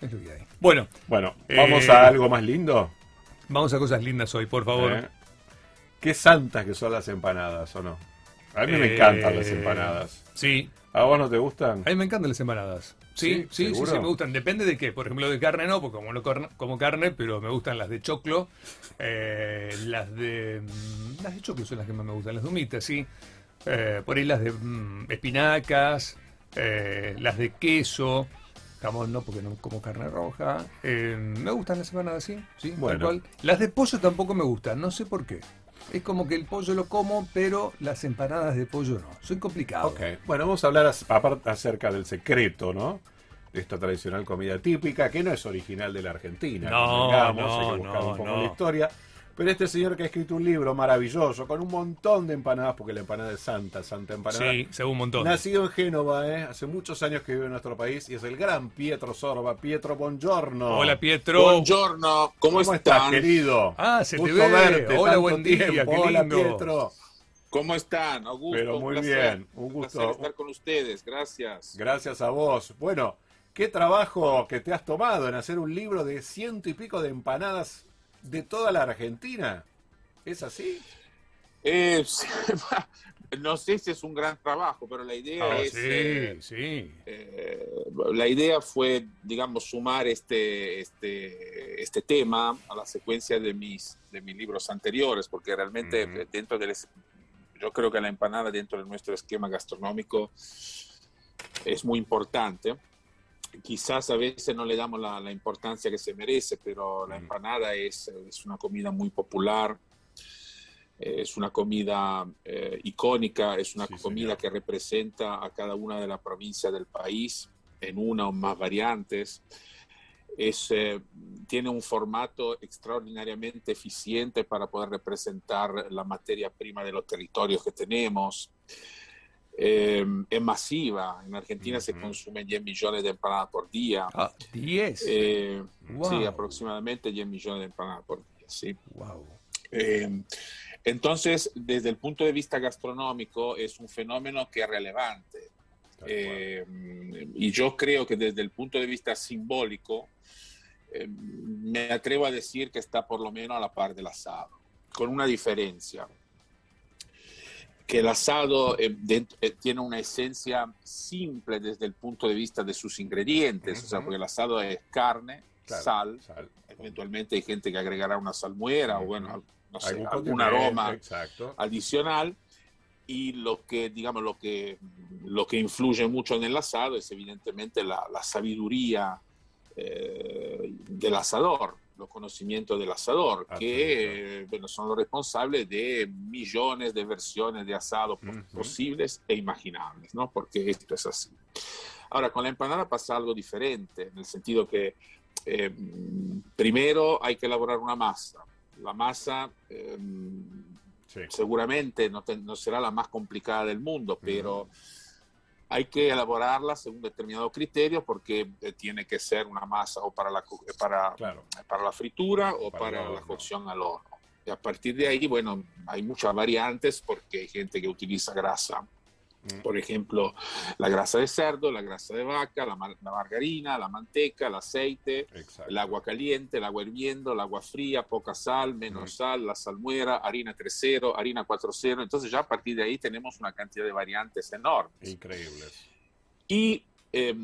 Es lo que hay. Bueno, Bueno, vamos Eh, a algo más lindo. vamos a cosas lindas hoy, por favor. ¿Eh? Qué santas que son las empanadas, ¿o no? A mí me Eh, encantan las empanadas. Sí, ¿A vos no te gustan? a mí me encantan las empanadas. Sí, ¿Sí? sí, sí, me gustan. Depende de qué. Por ejemplo, de carne no, porque como no como carne, pero me gustan las de choclo. Eh, las de. mm, Las de choclo son las que más me gustan, las de humitas, sí. Eh, por ahí las de mm, espinacas, eh, las de queso. Jamón no, porque no como carne roja. Eh, me gustan las empanadas, sí. sí tal Bueno. cual. Las de pollo tampoco me gustan, no sé por qué. Es como que el pollo lo como, pero las empanadas de pollo no. Soy complicado. Ok, bueno, vamos a hablar acerca del secreto, ¿no? De esta tradicional comida típica, que no es original de la Argentina. No, convengamos, no, hay que buscar no, un poco no. la historia. Pero este señor que ha escrito un libro maravilloso, con un montón de empanadas, porque la empanada es santa, santa empanada. Sí, según un montón. Nacido en Génova, ¿eh? hace muchos años que vive en nuestro país y es el gran Pietro Sorba. Pietro, buongiorno. Hola, Pietro. Buongiorno, ¿cómo, ¿Cómo estás, querido? Ah, se te ve. verte, Hola, tanto buen día, tiempo. qué Hola. Pietro. ¿Cómo están? Augusto, Pero un muy placer. bien, un Un gusto. placer estar con ustedes, gracias. Gracias a vos. Bueno, qué trabajo que te has tomado en hacer un libro de ciento y pico de empanadas de toda la Argentina. ¿Es así? Eh, no sé si es un gran trabajo, pero la idea Ah, es... sí, eh, sí. eh, la idea fue, digamos, sumar este, este, este tema a la secuencia de mis, de mis libros anteriores, porque realmente dentro del... Yo creo que la empanada dentro de nuestro esquema gastronómico es muy importante. Quizás a veces no le damos la, la importancia que se merece, pero la empanada es, es una comida muy popular, es una comida eh, icónica, es una Sí, comida señor. que representa a cada una de las provincias del país en una o más variantes. Es, eh, tiene un formato extraordinariamente eficiente para poder representar la materia prima de los territorios que tenemos. Eh, es masiva. En Argentina se Ujú. consumen 10 millones de empanadas por día. Ah, 10. Eh, Wow. Sí, aproximadamente 10 millones de empanadas por día. Sí. wow. Eh, entonces, desde el punto de vista gastronómico, es un fenómeno que es relevante. Tal Eh, y yo creo que desde el punto de vista simbólico, eh, me atrevo a decir que está por lo menos a la par del asado, con una diferencia. Que el asado eh, eh, tiene una esencia simple desde el punto de vista de sus ingredientes, o sea, porque el asado es carne, Claro, sal, sal. eventualmente hay gente que agregará una salmuera o bueno, no sé, Algún aroma Exacto. adicional y lo que digamos lo que lo que influye mucho en el asado es evidentemente la, la sabiduría eh, del asador los conocimientos del asador que eh, bueno, son los responsables de millones de versiones de asado Ujú. posibles e imaginables no porque esto es así. Ahora con la empanada pasa algo diferente en el sentido que eh, primero hay que elaborar una masa. La masa eh, Sí. seguramente no, te- no será la más complicada del mundo, pero hay que elaborarla según determinados criterios porque eh, tiene que ser una masa o para la, eh, para, Claro. para la fritura o Para para, la cocción al horno. Y a partir de ahí, bueno, hay muchas variantes porque hay gente que utiliza grasa. Mm. Por ejemplo, la grasa de cerdo, la grasa de vaca, la, mar- la margarina, la manteca, el aceite, Exacto. el agua caliente, el agua hirviendo, el agua fría, poca sal, menos sal, la salmuera, harina 3.0, harina 4.0. Entonces ya a partir de ahí tenemos una cantidad de variantes enormes. Increíbles. Y, eh,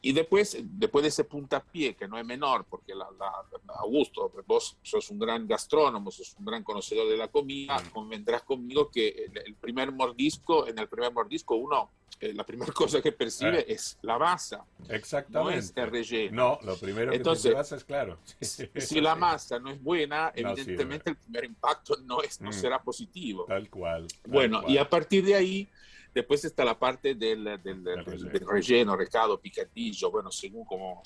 y después, después de ese puntapié, que no es menor, porque la, la- Augusto, vos sos un gran gastrónomo, sos un gran conocedor de la comida, convendrás conmigo que el, el primer mordisco, en el primer mordisco uno, eh, la primera cosa que percibe Eh. es la masa, no Exactamente. es el relleno. No, lo primero que Entonces, te llevas es claro. si la masa no es buena, No evidentemente el primer impacto no, es, no Mm. será positivo. Tal cual. tal Bueno, cual. y a partir de ahí, después está la parte del, del, del- del- relleno. recado, picadillo, bueno, según, como,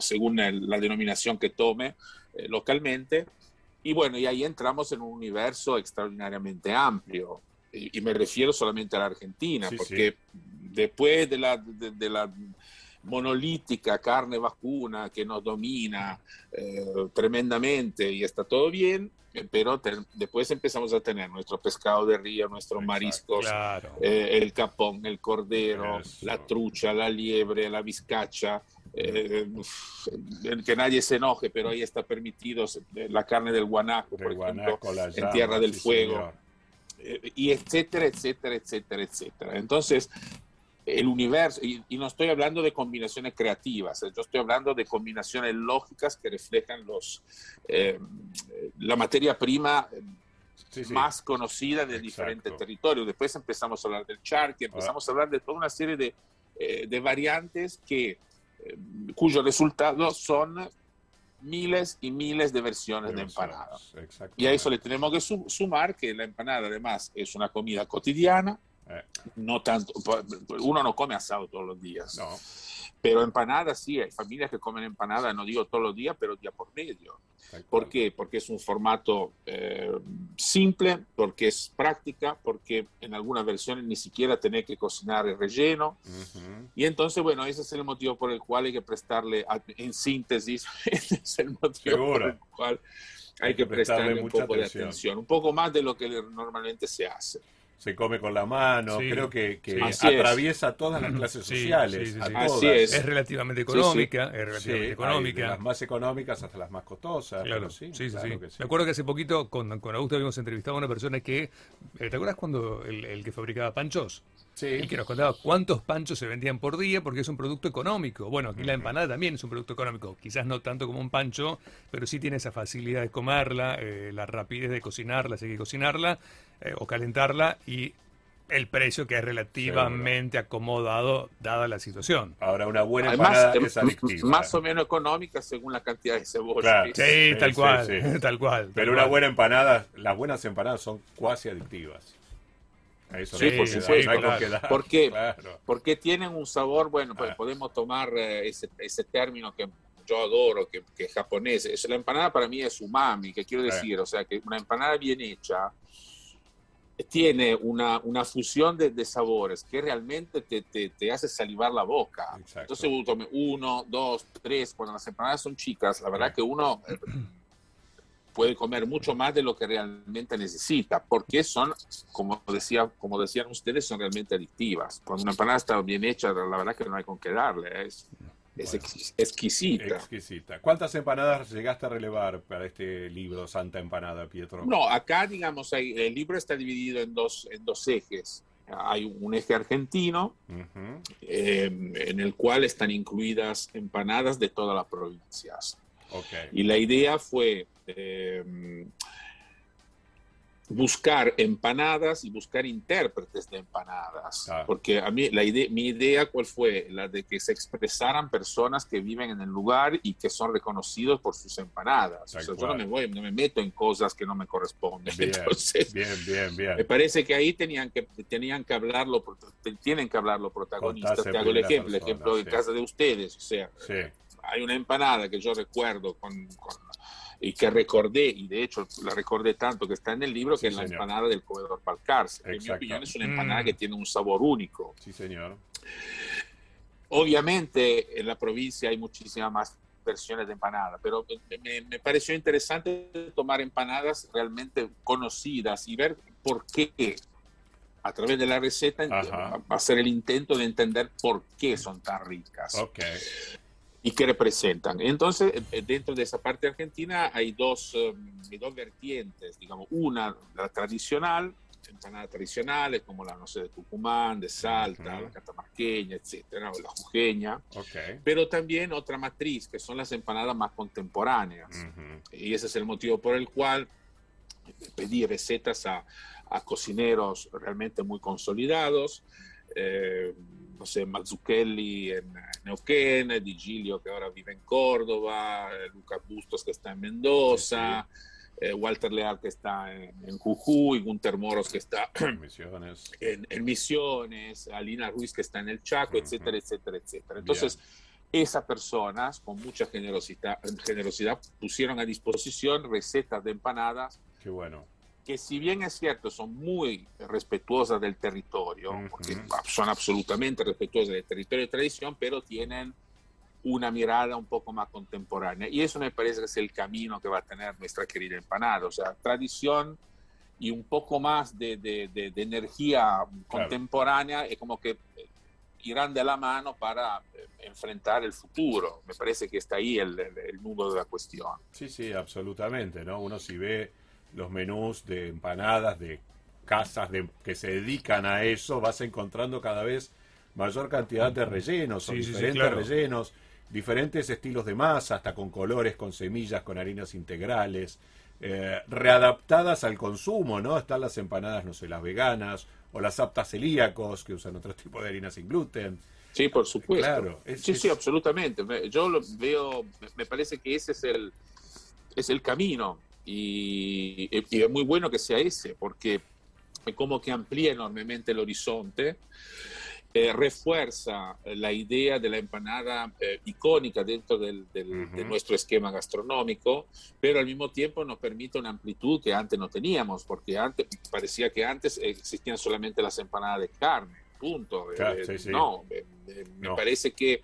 según la denominación que tome eh, localmente. Y bueno, y ahí entramos en un universo extraordinariamente amplio. Y, y me refiero solamente a la Argentina, Sí, porque después de la, de, de la monolítica carne vacuna que nos domina eh, tremendamente y está todo bien, pero te- después empezamos a tener nuestro pescado de río, nuestros Exacto, mariscos, Claro. eh, el capón, el cordero, Eso. la trucha, la liebre, la vizcacha, eh, que nadie se enoje, pero ahí está permitido la carne del guanaco, por ejemplo, en Tierra del Fuego, eh, y etcétera, etcétera, etcétera, etcétera. Entonces, el universo, y, no estoy hablando de combinaciones creativas, yo estoy hablando de combinaciones lógicas que reflejan los, eh, la materia prima más conocida de diferentes territorios. Después empezamos a hablar del charqui, empezamos a hablar de toda una serie de, de variantes que eh, cuyos resultados son miles y miles de versiones de, empanada. Y a eso le tenemos que sumar que la empanada además es una comida cotidiana, eh. no tanto, uno no come asado todos los días. No. Pero empanadas sí, hay familias que comen empanadas, no digo todos los días, pero día por medio. ¿Por qué? Porque es un formato eh, simple, porque es práctica, porque en algunas versiones ni siquiera tenés que cocinar el relleno. Y entonces, bueno, ese es el motivo por el cual hay que prestarle, en síntesis, ese es el motivo por el cual hay, que, prestarle, un poco de atención, un poco más de lo que normalmente se hace se come con la mano, creo que, atraviesa todas las clases sociales. Así es. es relativamente económica, es relativamente económica. las más económicas hasta las más costosas. Claro, sí, sí, Me acuerdo que hace poquito con, con Augusto habíamos entrevistado a una persona que, eh, ¿te acuerdas cuando el, que fabricaba panchos? Y que nos contaba cuántos panchos se vendían por día porque es un producto económico. Bueno, aquí la empanada también es un producto económico. Quizás no tanto como un pancho, pero sí tiene esa facilidad de comerla, eh, la rapidez de cocinarla, si hay que cocinarla eh, o calentarla y el precio que es relativamente acomodado dada la situación. Ahora, una buena empanada es adictiva. Más o menos económica según la cantidad de cebolla. Sí, tal cual, tal cual. Pero una buena empanada, las buenas empanadas son cuasi adictivas. Eso sí, por supuesto. ¿Por qué? Porque tienen un sabor, bueno, pues ah. podemos tomar eh, ese, ese término que yo adoro, que, que, es japonés. Es, la empanada para mí es umami, que quiero decir, o sea, que una empanada bien hecha tiene una, una fusión de, de, sabores que realmente te, te, te, hace salivar la boca. Entonces uno, dos, tres, cuando las empanadas son chicas, la verdad que uno eh, puede comer mucho más de lo que realmente necesita, porque son, como, decía, como decían ustedes, son realmente adictivas. Cuando una empanada está bien hecha, la verdad que no hay con qué darle. Es, es exquisita. Exquisita. ¿Cuántas empanadas llegaste a relevar para este libro, Santa Empanada, Pietro? No, acá, digamos, el libro está dividido en dos, en dos ejes. Hay un eje argentino, em, en el cual están incluidas empanadas de todas las provincias. Y la idea fue em, buscar empanadas y buscar intérpretes de empanadas. Porque a mí, la idea, mi idea, ¿cuál fue? La de que se expresaran personas que viven en el lugar y que son reconocidos por sus empanadas. O sea, yo no me, voy, no me meto en cosas que no me corresponden. Bien, Entonces, bien, bien, bien. Me parece que ahí tenían que, tenían que hablarlo, tienen que hablar los protagonistas. Te hago el ejemplo, el ejemplo en casa de ustedes. O sea, hay una empanada que yo recuerdo con y que recordé, y de hecho la recordé tanto que está en el libro, que es la empanada del comedor Palcarce. En mi opinión es una empanada que mm. tiene un sabor único. Sí, señor. Obviamente en la provincia hay muchísimas más versiones de empanada, pero me, pareció interesante tomar empanadas realmente conocidas y ver por qué a través de la receta hacer el intento de entender por qué son tan ricas. Okay y que representan. Entonces, eh, dentro de esa parte argentina hay dos, um, dos vertientes, digamos, una, la tradicional, empanadas tradicionales como la, no sé, de Tucumán, de Salta, la catamarqueña, etcétera, o la jujeña, pero también otra matriz, que son las empanadas más contemporáneas. Y ese es el motivo por el cual pedí recetas a, a cocineros realmente muy consolidados, eh, no sé, Mazzucchelli en Neuquén, Di Gilio que ahora vive en Córdoba, Lucas Bustos que está en Mendoza, eh, Walter Leal que está en, Jujuy, Gunter Moros que está en Misiones. En, Misiones, Alina Ruiz que está en el Chaco, etcétera, etcétera, etcétera. Entonces, esas personas con mucha generosidad, generosidad pusieron a disposición recetas de empanadas. Qué bueno que si bien es cierto, son muy respetuosas del territorio, porque son absolutamente respetuosas del territorio de tradición, pero tienen una mirada un poco más contemporánea. Y eso me parece que es el camino que va a tener nuestra querida empanada, o sea, tradición y un poco más de, de, de, energía contemporánea, es como que irán de la mano para eh, enfrentar el futuro. Me parece que está ahí el, el, nudo de la cuestión. Sí, sí, absolutamente, ¿no? Uno si ve los menús de empanadas de casas de, que se dedican a eso, vas encontrando cada vez mayor cantidad de rellenos, o diferentes rellenos, diferentes estilos de masa, hasta con colores, con semillas, con harinas integrales, eh, readaptadas al consumo, ¿no? Están las empanadas, no sé, las veganas, o las aptas celíacos, que usan otro tipo de harina sin gluten. Sí, por supuesto. Claro, sí, sí, absolutamente. Yo lo veo, me parece que ese es el, es el camino y, y es muy bueno que sea ese, porque como que amplía enormemente el horizonte eh, refuerza la idea de la empanada eh, icónica dentro del, de nuestro esquema gastronómico, pero al mismo tiempo nos permite una amplitud que antes no teníamos, porque antes parecía que antes existían solamente las empanadas de carne, punto. Eh, no, me parece que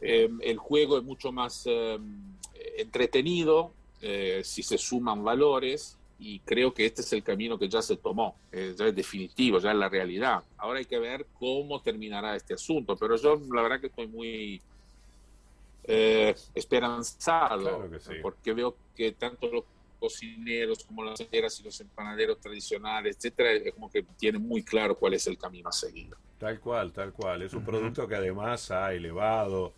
el juego es mucho más entretenido si se suman valores y creo que este es el camino que ya se tomó, eh, ya es definitivo, ya es la realidad. Ahora hay que ver cómo terminará este asunto, pero yo la verdad que estoy muy eh, esperanzado, porque veo que tanto los cocineros como las cocineras y los empanaderos tradicionales, etcétera, es como que tienen muy claro cuál es el camino a seguir. Tal cual, tal cual. Es un producto que además ha elevado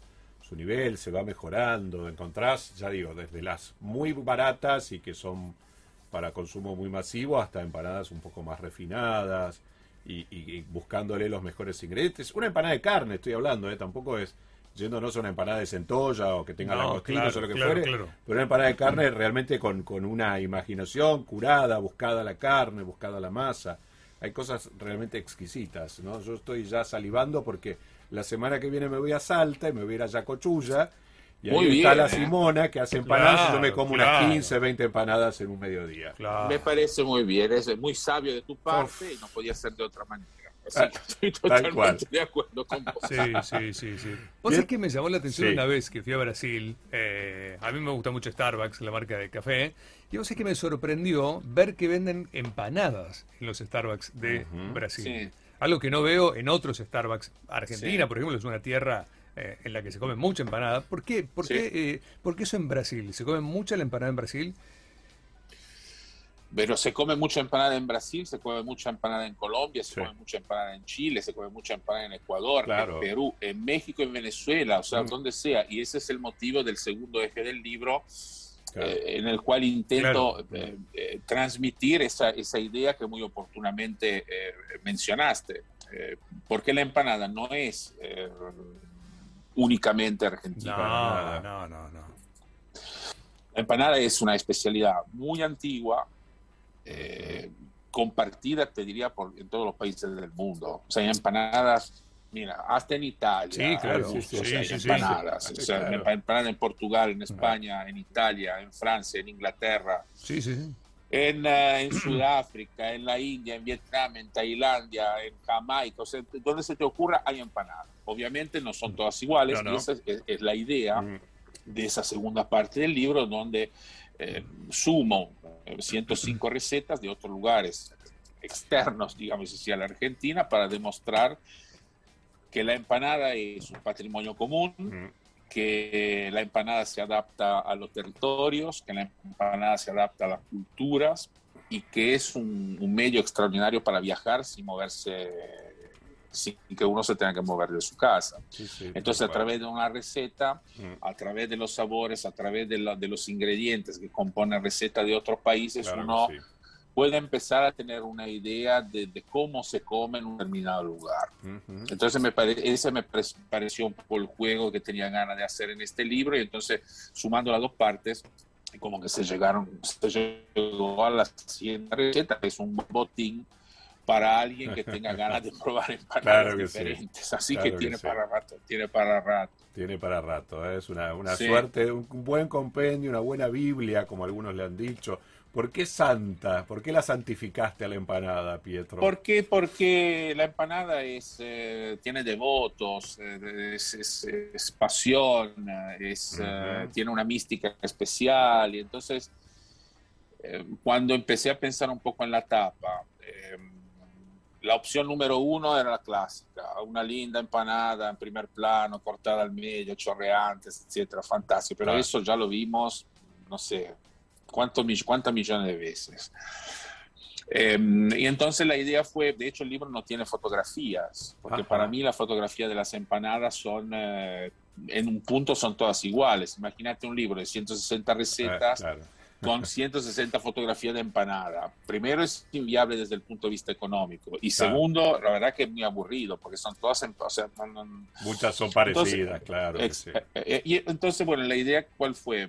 su nivel, se va mejorando. Encontrás, ya digo, desde las muy baratas y que son para consumo muy masivo hasta empanadas un poco más refinadas y, buscándole los mejores ingredientes. Una empanada de carne, estoy hablando, ¿eh? tampoco es yéndonos a una empanada de centolla o que tenga la costilla o lo que fuere, pero una empanada de carne realmente con, con una imaginación curada, buscada la carne, buscada la masa. Hay cosas realmente exquisitas, ¿no? Yo estoy ya salivando porque la semana que viene me voy a Salta y me voy a ir a Yacochulla y ahí está la ¿eh? Simona que hace empanadas y yo me como unas 15, 20 empanadas en un mediodía. Me parece muy bien, es muy sabio de tu parte y no podía ser de otra manera. Así ah, estoy totalmente de acuerdo con vos. Sí, sí, sí. sí. Vos es que me llamó la atención una vez que fui a Brasil. Eh, a mí me gusta mucho Starbucks, la marca de café. Y vos es que me sorprendió ver que venden empanadas en los Starbucks de Brasil. Algo que no veo en otros Starbucks. Argentina, por ejemplo, es una tierra eh, en la que se come mucha empanada. ¿Por qué? ¿Por, qué, eh, eso en Brasil? ¿Se come mucha la empanada en Brasil? Pero se come mucha empanada en Brasil, se come mucha empanada en Colombia, se come mucha empanada en Chile, se come mucha empanada en Ecuador, en Perú, en México, en Venezuela, o sea, mm. donde sea. Y ese es el motivo del segundo eje del libro, eh, en el cual intento transmitir esa, esa, idea que muy oportunamente mencionaste. porque la empanada no es únicamente argentina. No, no, no, no. La empanada es una especialidad muy antigua, eh, compartida, te diría, por, en todos los países del mundo. O sea, hay empanadas, mira, hasta en Italia. Sí, claro. empanadas. o sea, empanadas en Portugal, en España, en Italia, en Francia, en Inglaterra. Sí, sí, sí en, eh, en, Sudáfrica, en la India, en Vietnam, en Tailandia, en Jamaica, o sea, donde se te ocurra hay empanadas. Obviamente no son todas iguales y esa es, la idea mm. de esa segunda parte del libro donde eh, sumo 105 eh, recetas de otros lugares externos, digamos así, a la Argentina para demostrar que la empanada es un patrimonio común, mm que la empanada se adapta a los territorios, que la empanada se adapta a las culturas y que es un, medio extraordinario para viajar sin moverse, sin que uno se tenga que mover de su casa. Entonces, a través de una receta, a través de los sabores, a través de, de los ingredientes que componen recetas de otros países, uno puede empezar a tener una idea de, cómo se come en un determinado lugar. Entonces, me ese me pareció un poco el juego que tenía ganas de hacer en este libro y entonces, sumando las dos partes, como que se llegaron, se llegó a la siguiente receta, que es un botín para alguien que tenga ganas de probar empanadas diferentes. Así que, tiene para rato, tiene para rato. Tiene para rato, ¿eh? es una, una suerte, un buen compendio, una buena Biblia, como algunos le han dicho ¿Por qué santa? ¿Por qué la santificaste a la empanada, Pietro? ¿Por qué? Porque la empanada es, eh, tiene devotos, eh, es, pasión, es, eh, tiene una mística especial. Y entonces, cuando empecé a pensar un poco en la tapa, la opción número uno era la clásica, una linda empanada en primer plano, cortada al medio, chorreantes, etcétera, fantástico. Pero Claro. eso ya lo vimos, no sé, cuántos, cuántas millones de veces. Eh, y entonces la idea fue, de hecho el libro no tiene fotografías, porque Ajá. para mí la fotografía de las empanadas son, eh, en un punto son todas iguales. Imagínate un libro de 160 Eh, recetas claro. Con 160 fotografías de empanada. Primero es inviable desde el punto de vista económico y Claro. segundo, la verdad que es muy aburrido porque son todas, o sea, Muchas son parecidas, Entonces, claro. que Ex- sí. eh, eh, y entonces, bueno, la idea cuál fue?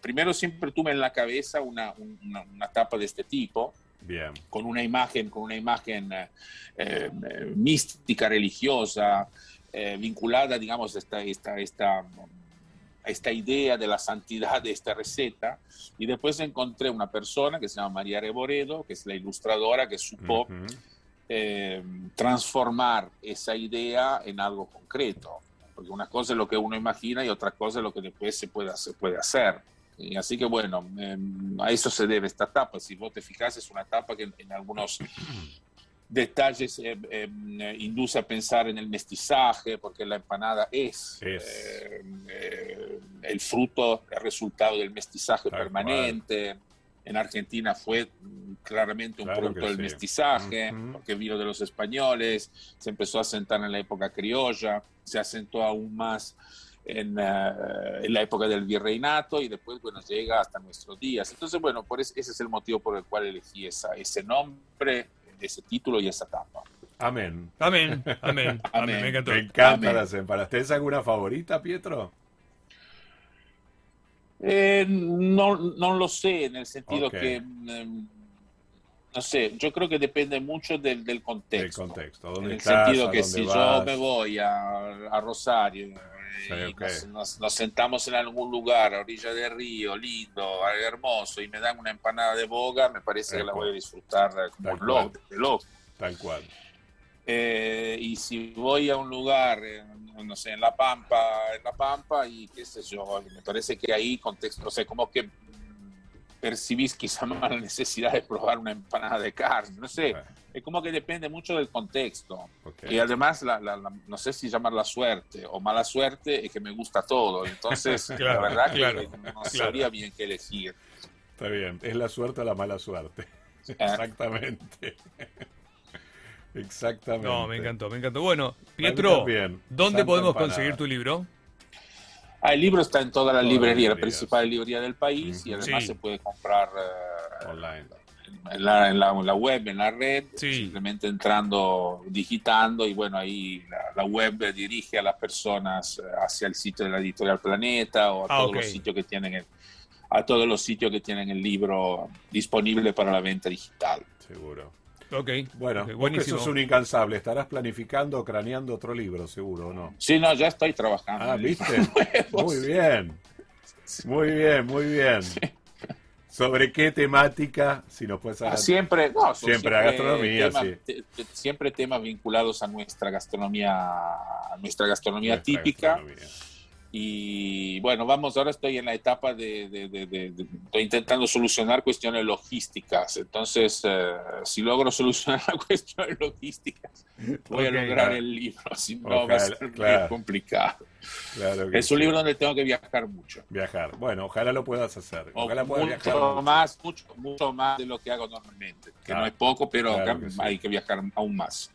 Primero siempre tuve en la cabeza una, un- una, una tapa de este tipo, Bien. con una imagen, con una imagen eh, mística, religiosa, eh, vinculada, digamos, a esta, esta, esta, esta idea de la santidad de esta receta. Y después encontré una persona que se llama María Reboredo, que es la ilustradora que supo Ujú. eh, transformar esa idea en algo concreto. Porque una cosa es lo que uno imagina y otra cosa es lo que después se puede, se puede hacer. Y así que bueno, eh, a eso se debe esta etapa. Si vos te fijas, es una etapa que en, en algunos detalles eh, eh, induce a pensar en el mestizaje, porque la empanada es, Es. eh, eh, el fruto, el resultado del mestizaje Tal permanente. En Argentina fue claramente un Claro producto del sí. mestizaje, Ujú. porque vino de los españoles, se empezó a asentar en la época criolla, se asentó aún más en, eh, en la época del virreinato y después, bueno, llega hasta nuestros días. Entonces, bueno, por ese, ese es el motivo por el cual elegí esa, ese nombre, ese título y esa etapa. Amén. Amén, amén, amén, Amén. me encantó. Me encantan Amén. las empanadas. ¿Tenés alguna favorita, Pietro? Eh, no, no lo sé, en el sentido que, mm, no sé, yo creo que depende mucho del, del El contexto. contexto. En ¿Dónde el estás? sentido ¿A que dónde si vas? yo me voy a, a Rosario Sí, nos, nos- nos sentamos en algún lugar a orilla del río, lindo, hermoso, y me dan una empanada de boga, me parece que la Eco. voy a disfrutar como Tal loco, cual. de loco. Tal cual. Eh, y si voy a un lugar, en, no sé, en La Pampa, en La Pampa, y qué sé yo, me parece que ahí contexto, o sea, como que percibís quizá más la necesidad de probar una empanada de carne, no sé, Bueno, es como que depende mucho del contexto. Y además, la, la- la- no sé si llamarla suerte o mala suerte, es que me gusta todo. Entonces, Claro, la verdad claro, que no claro. sabría bien qué elegir. Está bien. Es la suerte o la mala suerte. Eh, Exactamente. Exactamente. No, me encantó, me encantó. Bueno, Pietro, también. ¿dónde Santa podemos empanada. conseguir tu libro? ah, el libro está en todas las Todas las librerías, la principal librería del país, y además Sí. se puede comprar eh, Online. En, la, en la- en la web, en la red, Sí. simplemente entrando, digitando, y bueno, ahí la, la web dirige a las personas eh, hacia el sitio de la editorial Planeta o a Ah, todos los sitios que tienen el, a todos los sitios que tienen el libro disponible para la venta digital. Seguro. Ok, Bueno, ok, vos que buenísimo. sos un incansable. Estarás planificando, craneando otro libro, seguro, ¿o no? Sí, no, ya estoy trabajando. Ah, ¿viste? Muy bien. Muy bien, muy bien. ¿Sobre qué temática? Si nos puedes Ah, hablar. siempre, no, son Siempre la gastronomía, temas, sí. te- te- siempre temas vinculados a nuestra gastronomía, a nuestra gastronomía Nuestra típica. gastronomía. Y bueno, vamos, ahora estoy en la etapa de, de- de- de- de- estoy intentando solucionar cuestiones logísticas. Entonces, eh, si logro solucionar las cuestiones logísticas, voy Ok. a lograr el libro. Si no, va a ser muy claro. complicado. Claro que Es un sí. libro donde tengo que viajar mucho. Viajar. Bueno, ojalá lo puedas hacer. Ojalá puedas viajar. mucho más, mucho, mucho más de lo que hago normalmente. Que Claro. no es poco, pero acá que sí. hay que viajar aún más.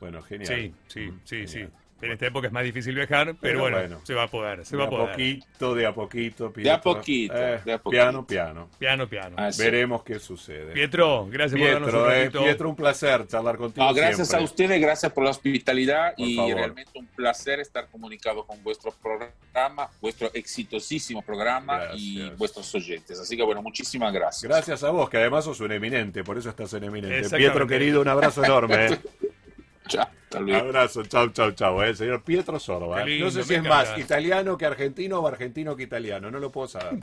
Bueno, genial. Sí, sí, sí, sí. En esta época es más difícil viajar, pero, Pero bueno, bueno. se va a poder, se de va a poder. poquito, de a poquito. De a Pietro. poquito, Eh, de a poquito. Piano, piano. Piano, piano. Ah, sí. Veremos qué sucede. Pietro, gracias por darnos un Pietro, eh. Pietro, un placer charlar contigo. No, gracias siempre. a ustedes, gracias por la hospitalidad Por y favor. realmente un placer estar comunicado con vuestro programa, vuestro exitosísimo programa y vuestros oyentes. Así que bueno, muchísimas gracias. Gracias a vos, que además sos un eminente, por eso estás en eminente. Pietro, querido, un abrazo enorme. eh. Chao. Abrazo, chau, chau, chau. eh. Señor Pietro Sorba. Lindo, no sé si es más italiano que argentino o argentino que italiano, no lo puedo saber.